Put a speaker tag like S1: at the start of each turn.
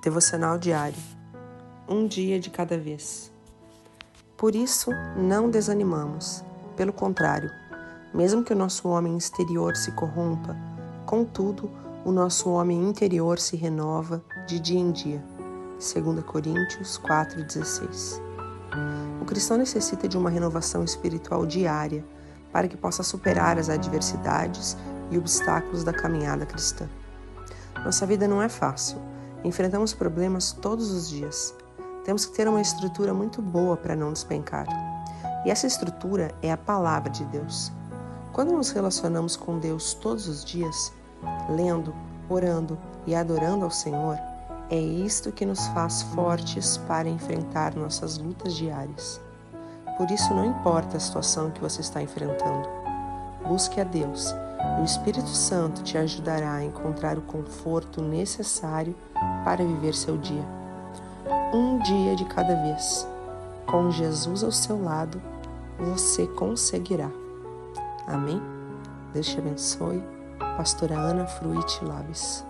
S1: Devocional diário. Um dia de cada vez. Por isso, não desanimamos. Pelo contrário, mesmo que o nosso homem exterior se corrompa, contudo, o nosso homem interior se renova de dia em dia. 2 Coríntios 4,16. O cristão necessita de uma renovação espiritual diária para que possa superar as adversidades e obstáculos da caminhada cristã. Nossa vida não é fácil Enfrentamos problemas todos os dias. Temos que ter uma estrutura muito boa para não despencar. E essa estrutura é a palavra de Deus. Quando nos relacionamos com Deus todos os dias, lendo, orando e adorando ao Senhor, é isto que nos faz fortes para enfrentar nossas lutas diárias. Por isso, não importa a situação que você está enfrentando, busque a Deus o Espírito Santo te ajudará a encontrar o conforto necessário para viver seu dia. Um dia de cada vez. Com Jesus ao seu lado, você conseguirá. Amém? Deus te abençoe. Pastora Ana Fruit Labes.